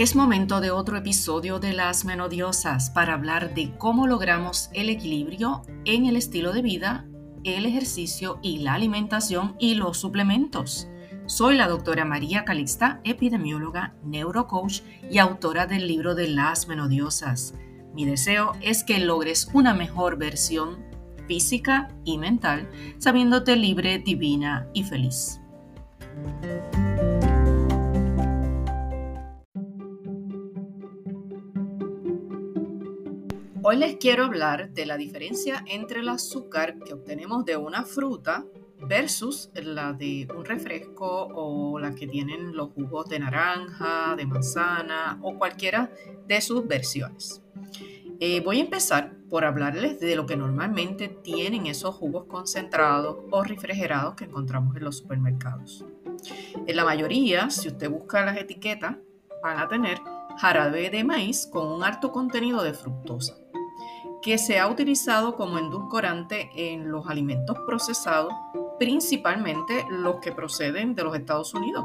Es momento de otro episodio de Las Menodiosas para hablar de cómo logramos el equilibrio en el estilo de vida, el ejercicio y la alimentación y los suplementos. Soy la doctora María Calixta, epidemióloga, neurocoach y autora del libro de Las Menodiosas. Mi deseo es que logres una mejor versión física y mental, sabiéndote libre, divina y feliz. Hoy les quiero hablar de la diferencia entre el azúcar que obtenemos de una fruta versus la de un refresco o la que tienen los jugos de naranja, de manzana o cualquiera de sus versiones. Eh, voy a empezar por hablarles de lo que normalmente tienen esos jugos concentrados o refrigerados que encontramos en los supermercados. En la mayoría, si usted busca las etiquetas, van a tener jarabe de maíz con un alto contenido de fructosa que se ha utilizado como endulcorante en los alimentos procesados, principalmente los que proceden de los Estados Unidos.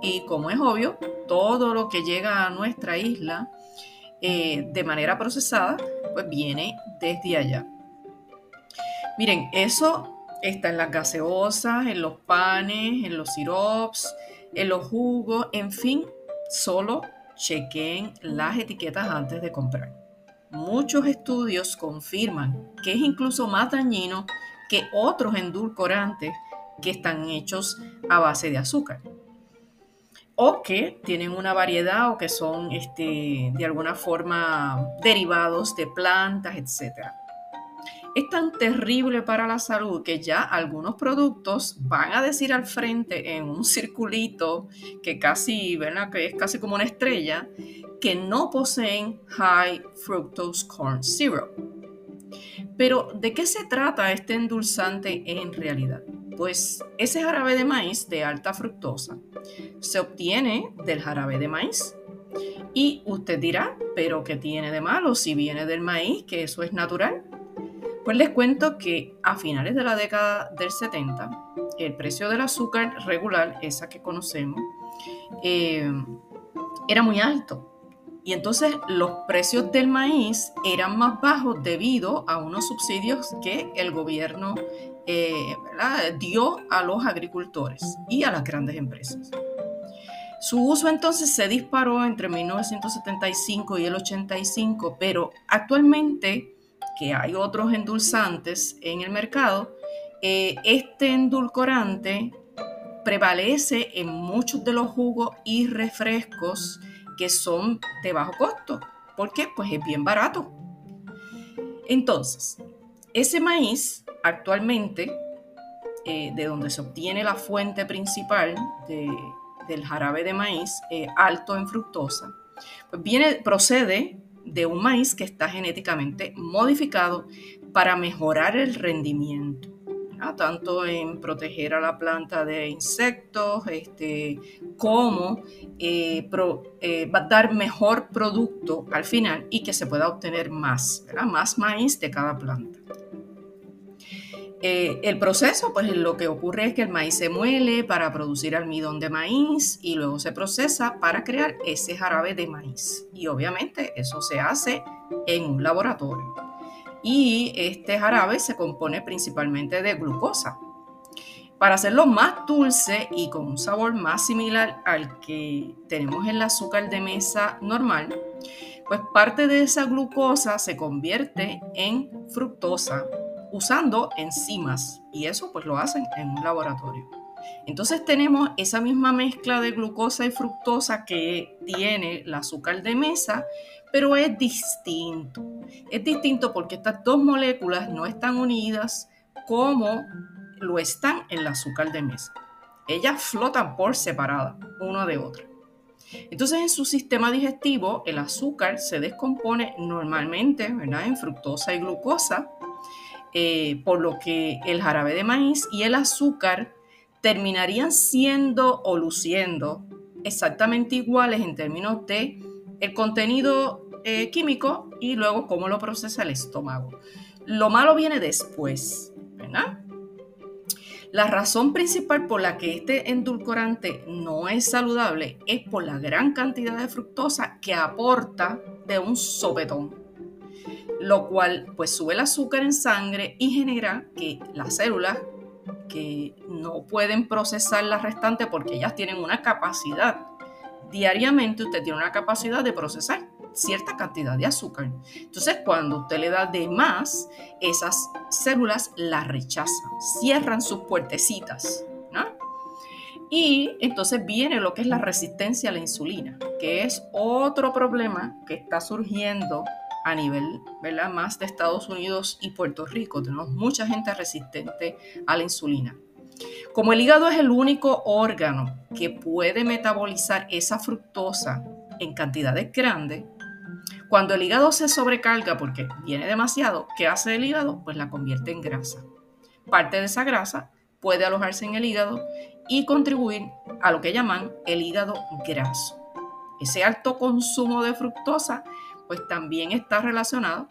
Y como es obvio, todo lo que llega a nuestra isla eh, de manera procesada, pues viene desde allá. Miren, eso está en las gaseosas, en los panes, en los sirops, en los jugos, en fin, solo chequen las etiquetas antes de comprar. Muchos estudios confirman que es incluso más dañino que otros endulcorantes que están hechos a base de azúcar o que tienen una variedad o que son este, de alguna forma derivados de plantas, etc. Es tan terrible para la salud que ya algunos productos van a decir al frente en un circulito que casi, ¿verdad? que es casi como una estrella, que no poseen High Fructose Corn Syrup. Pero, ¿de qué se trata este endulzante en realidad? Pues ese jarabe de maíz de alta fructosa se obtiene del jarabe de maíz. Y usted dirá, ¿pero qué tiene de malo si viene del maíz, que eso es natural? Pues les cuento que a finales de la década del 70, el precio del azúcar regular, esa que conocemos, eh, era muy alto. Y entonces los precios del maíz eran más bajos debido a unos subsidios que el gobierno eh, dio a los agricultores y a las grandes empresas. Su uso entonces se disparó entre 1975 y el 85, pero actualmente que hay otros endulzantes en el mercado, eh, este endulcorante prevalece en muchos de los jugos y refrescos que son de bajo costo. ¿Por qué? Pues es bien barato. Entonces, ese maíz actualmente, eh, de donde se obtiene la fuente principal del jarabe de maíz alto en fructosa, pues viene, procede de un maíz que está genéticamente modificado para mejorar el rendimiento tanto en proteger a la planta de insectos, este, como eh, eh, va a dar mejor producto al final y que se pueda obtener más, más maíz de cada planta. Eh, el proceso, pues lo que ocurre es que el maíz se muele para producir almidón de maíz y luego se procesa para crear ese jarabe de maíz. Y obviamente eso se hace en un laboratorio y este jarabe se compone principalmente de glucosa. Para hacerlo más dulce y con un sabor más similar al que tenemos en el azúcar de mesa normal, pues parte de esa glucosa se convierte en fructosa usando enzimas y eso pues lo hacen en un laboratorio. Entonces tenemos esa misma mezcla de glucosa y fructosa que tiene el azúcar de mesa, pero es distinto. Es distinto porque estas dos moléculas no están unidas como lo están en el azúcar de mesa. Ellas flotan por separada, una de otra. Entonces en su sistema digestivo el azúcar se descompone normalmente en fructosa y glucosa, eh, por lo que el jarabe de maíz y el azúcar terminarían siendo o luciendo exactamente iguales en términos de el contenido eh, químico y luego cómo lo procesa el estómago. Lo malo viene después, ¿verdad? La razón principal por la que este endulcorante no es saludable es por la gran cantidad de fructosa que aporta de un sopetón, lo cual pues sube el azúcar en sangre y genera que las células que no pueden procesar la restante porque ellas tienen una capacidad. Diariamente usted tiene una capacidad de procesar cierta cantidad de azúcar. Entonces, cuando usted le da de más, esas células la rechazan, cierran sus puertecitas. Y entonces viene lo que es la resistencia a la insulina, que es otro problema que está surgiendo a nivel ¿verdad? más de Estados Unidos y Puerto Rico. Tenemos mucha gente resistente a la insulina. Como el hígado es el único órgano que puede metabolizar esa fructosa en cantidades grandes, cuando el hígado se sobrecarga porque viene demasiado, ¿qué hace el hígado? Pues la convierte en grasa. Parte de esa grasa puede alojarse en el hígado y contribuir a lo que llaman el hígado graso. Ese alto consumo de fructosa pues también está relacionado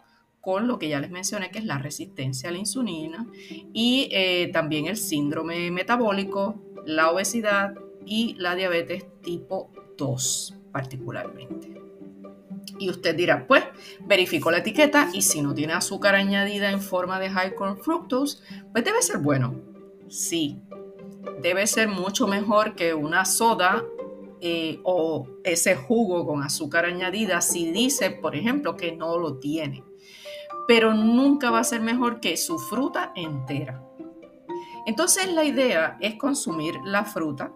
con lo que ya les mencioné, que es la resistencia a la insulina y eh, también el síndrome metabólico, la obesidad y la diabetes tipo 2 particularmente. Y usted dirá, pues verifico la etiqueta y si no tiene azúcar añadida en forma de high corn fructose, pues debe ser bueno. Sí, debe ser mucho mejor que una soda eh, o ese jugo con azúcar añadida si dice, por ejemplo, que no lo tiene. Pero nunca va a ser mejor que su fruta entera. Entonces la idea es consumir la fruta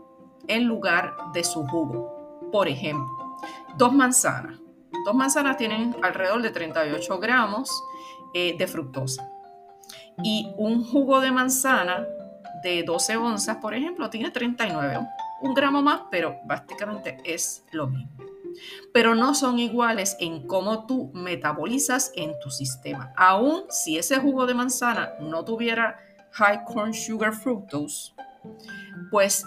en lugar de su jugo. Por ejemplo, dos manzanas Dos manzanas tienen alrededor de 38 gramos eh, de fructosa. Y un jugo de manzana de 12 onzas, por ejemplo, tiene 39. Un gramo más, pero básicamente es lo mismo. Pero no son iguales en cómo tú metabolizas en tu sistema. Aún si ese jugo de manzana no tuviera high corn sugar fructose, pues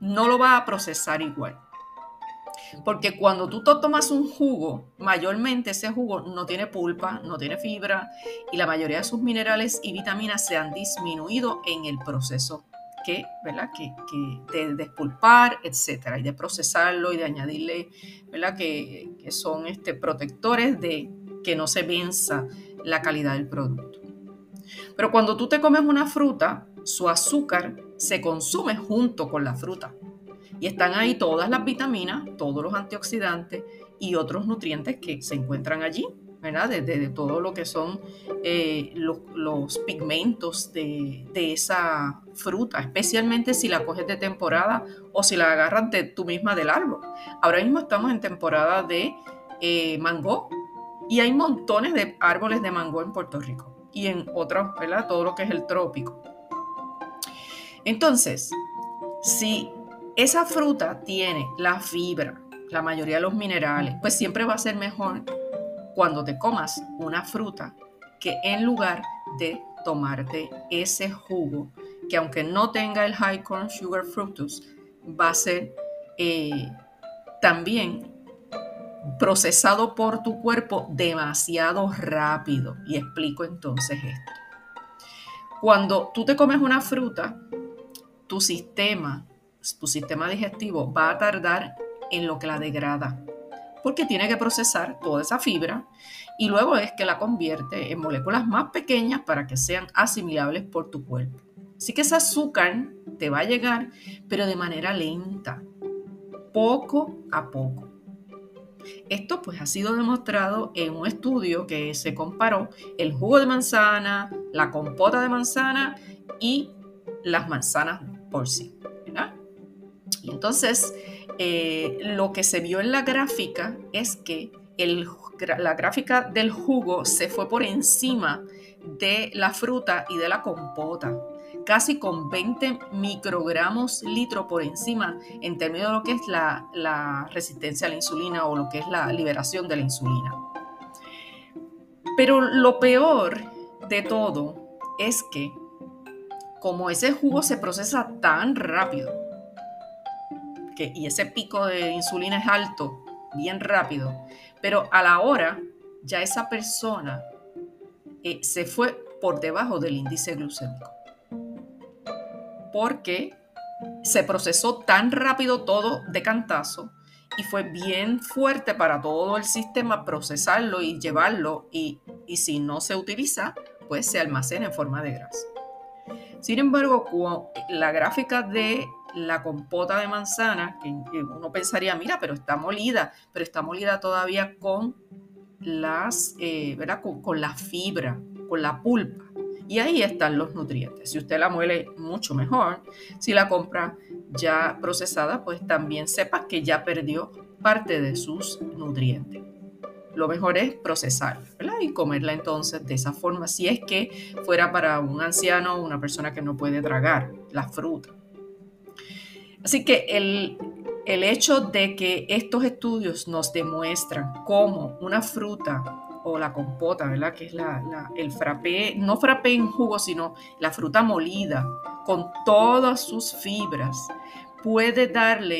no lo va a procesar igual. Porque cuando tú tomas un jugo, mayormente ese jugo no tiene pulpa, no tiene fibra y la mayoría de sus minerales y vitaminas se han disminuido en el proceso que, ¿verdad? Que, de despulpar, etcétera, y de procesarlo y de añadirle, ¿verdad? Que, que son este, protectores de que no se venza la calidad del producto. Pero cuando tú te comes una fruta, su azúcar se consume junto con la fruta. Y están ahí todas las vitaminas, todos los antioxidantes y otros nutrientes que se encuentran allí, ¿verdad? De, todo lo que son eh, los, pigmentos de, esa fruta, especialmente si la coges de temporada o si la agarras de tú misma del árbol. Ahora mismo estamos en temporada de eh, mango y hay montones de árboles de mango en Puerto Rico y en otros, ¿verdad? Todo lo que es el trópico. Entonces, si esa fruta tiene la fibra, la mayoría de los minerales, pues siempre va a ser mejor cuando te comas una fruta que en lugar de tomarte ese jugo, que aunque no tenga el high corn sugar fructose, va a ser eh, también procesado por tu cuerpo demasiado rápido. Y explico entonces esto. Cuando tú te comes una fruta, tu sistema tu sistema digestivo va a tardar en lo que la degrada, porque tiene que procesar toda esa fibra y luego es que la convierte en moléculas más pequeñas para que sean asimilables por tu cuerpo. Así que ese azúcar te va a llegar, pero de manera lenta, poco a poco. Esto pues ha sido demostrado en un estudio que se comparó el jugo de manzana, la compota de manzana y las manzanas por sí. Entonces, eh, lo que se vio en la gráfica es que la gráfica del jugo se fue por encima de la fruta y de la compota, casi con 20 microgramos litro por encima en términos de lo que es la resistencia a la insulina o lo que es la liberación de la insulina. Pero lo peor de todo es que como ese jugo se procesa tan rápido, y ese pico de insulina es alto, bien rápido, pero a la hora ya esa persona eh, se fue por debajo del índice glucémico. porque se procesó tan rápido todo de cantazo y fue bien fuerte para todo el sistema procesarlo y llevarlo y, y si no se utiliza, pues se almacena en forma de grasa. Sin embargo, la gráfica de la compota de manzana, que uno pensaría, mira, pero está molida, pero está molida todavía con las, eh, ¿verdad? Con, la fibra, con la pulpa. Y ahí están los nutrientes. Si usted la muele mucho mejor, si la compra ya procesada, pues también sepa que ya perdió parte de sus nutrientes. Lo mejor es procesarla y comerla entonces de esa forma, si es que fuera para un anciano o una persona que no puede tragar la fruta. Así que el, el hecho de que estos estudios nos demuestran cómo una fruta o la compota, ¿verdad? Que es la, el frappé, no frappé en jugo, sino la fruta molida con todas sus fibras, puede darle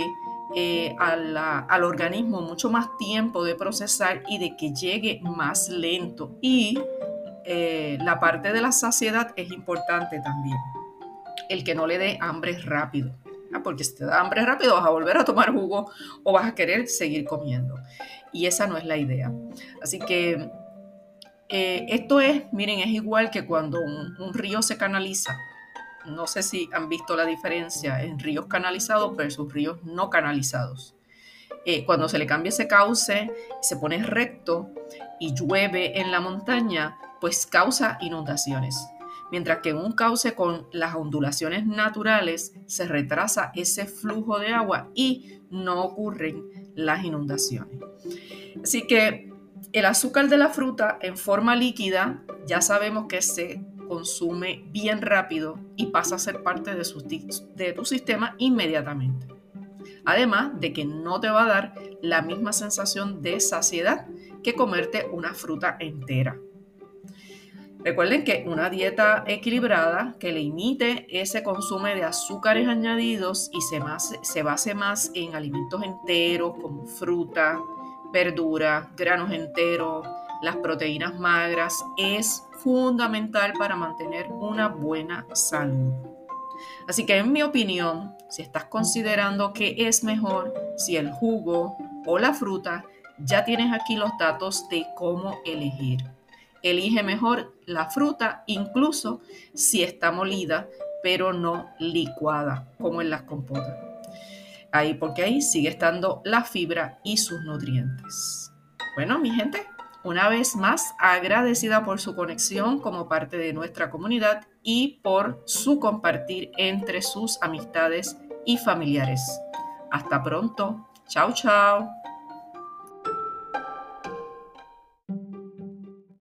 eh, al organismo mucho más tiempo de procesar y de que llegue más lento. Y eh, la parte de la saciedad es importante también. El que no le dé hambre rápido. Porque si te da hambre rápido vas a volver a tomar jugo o vas a querer seguir comiendo. Y esa no es la idea. Así que eh, esto es, miren, es igual que cuando un río se canaliza no sé si han visto la diferencia en ríos canalizados versus ríos no canalizados. Eh, cuando se le cambia ese cauce, se pone recto y llueve en la montaña, pues causa inundaciones. Mientras que en un cauce con las ondulaciones naturales se retrasa ese flujo de agua y no ocurren las inundaciones. Así que el azúcar de la fruta en forma líquida ya sabemos que se consume bien rápido y pasa a ser parte de, tu sistema inmediatamente. Además de que no te va a dar la misma sensación de saciedad que comerte una fruta entera. Recuerden que una dieta equilibrada que le imite ese consumo de azúcares añadidos y se, se base más en alimentos enteros como fruta, verdura, granos enteros, las proteínas magras es fundamental para mantener una buena salud. Así que en mi opinión, si estás considerando que es mejor si el jugo o la fruta, ya tienes aquí los datos de cómo elegir. Elige mejor la fruta, incluso si está molida, pero no licuada, como en las compotas. Ahí, porque ahí sigue estando la fibra y sus nutrientes. Bueno, mi gente, una vez más, agradecida por su conexión como parte de nuestra comunidad y por su compartir entre sus amistades y familiares. Hasta pronto. Chao, chao.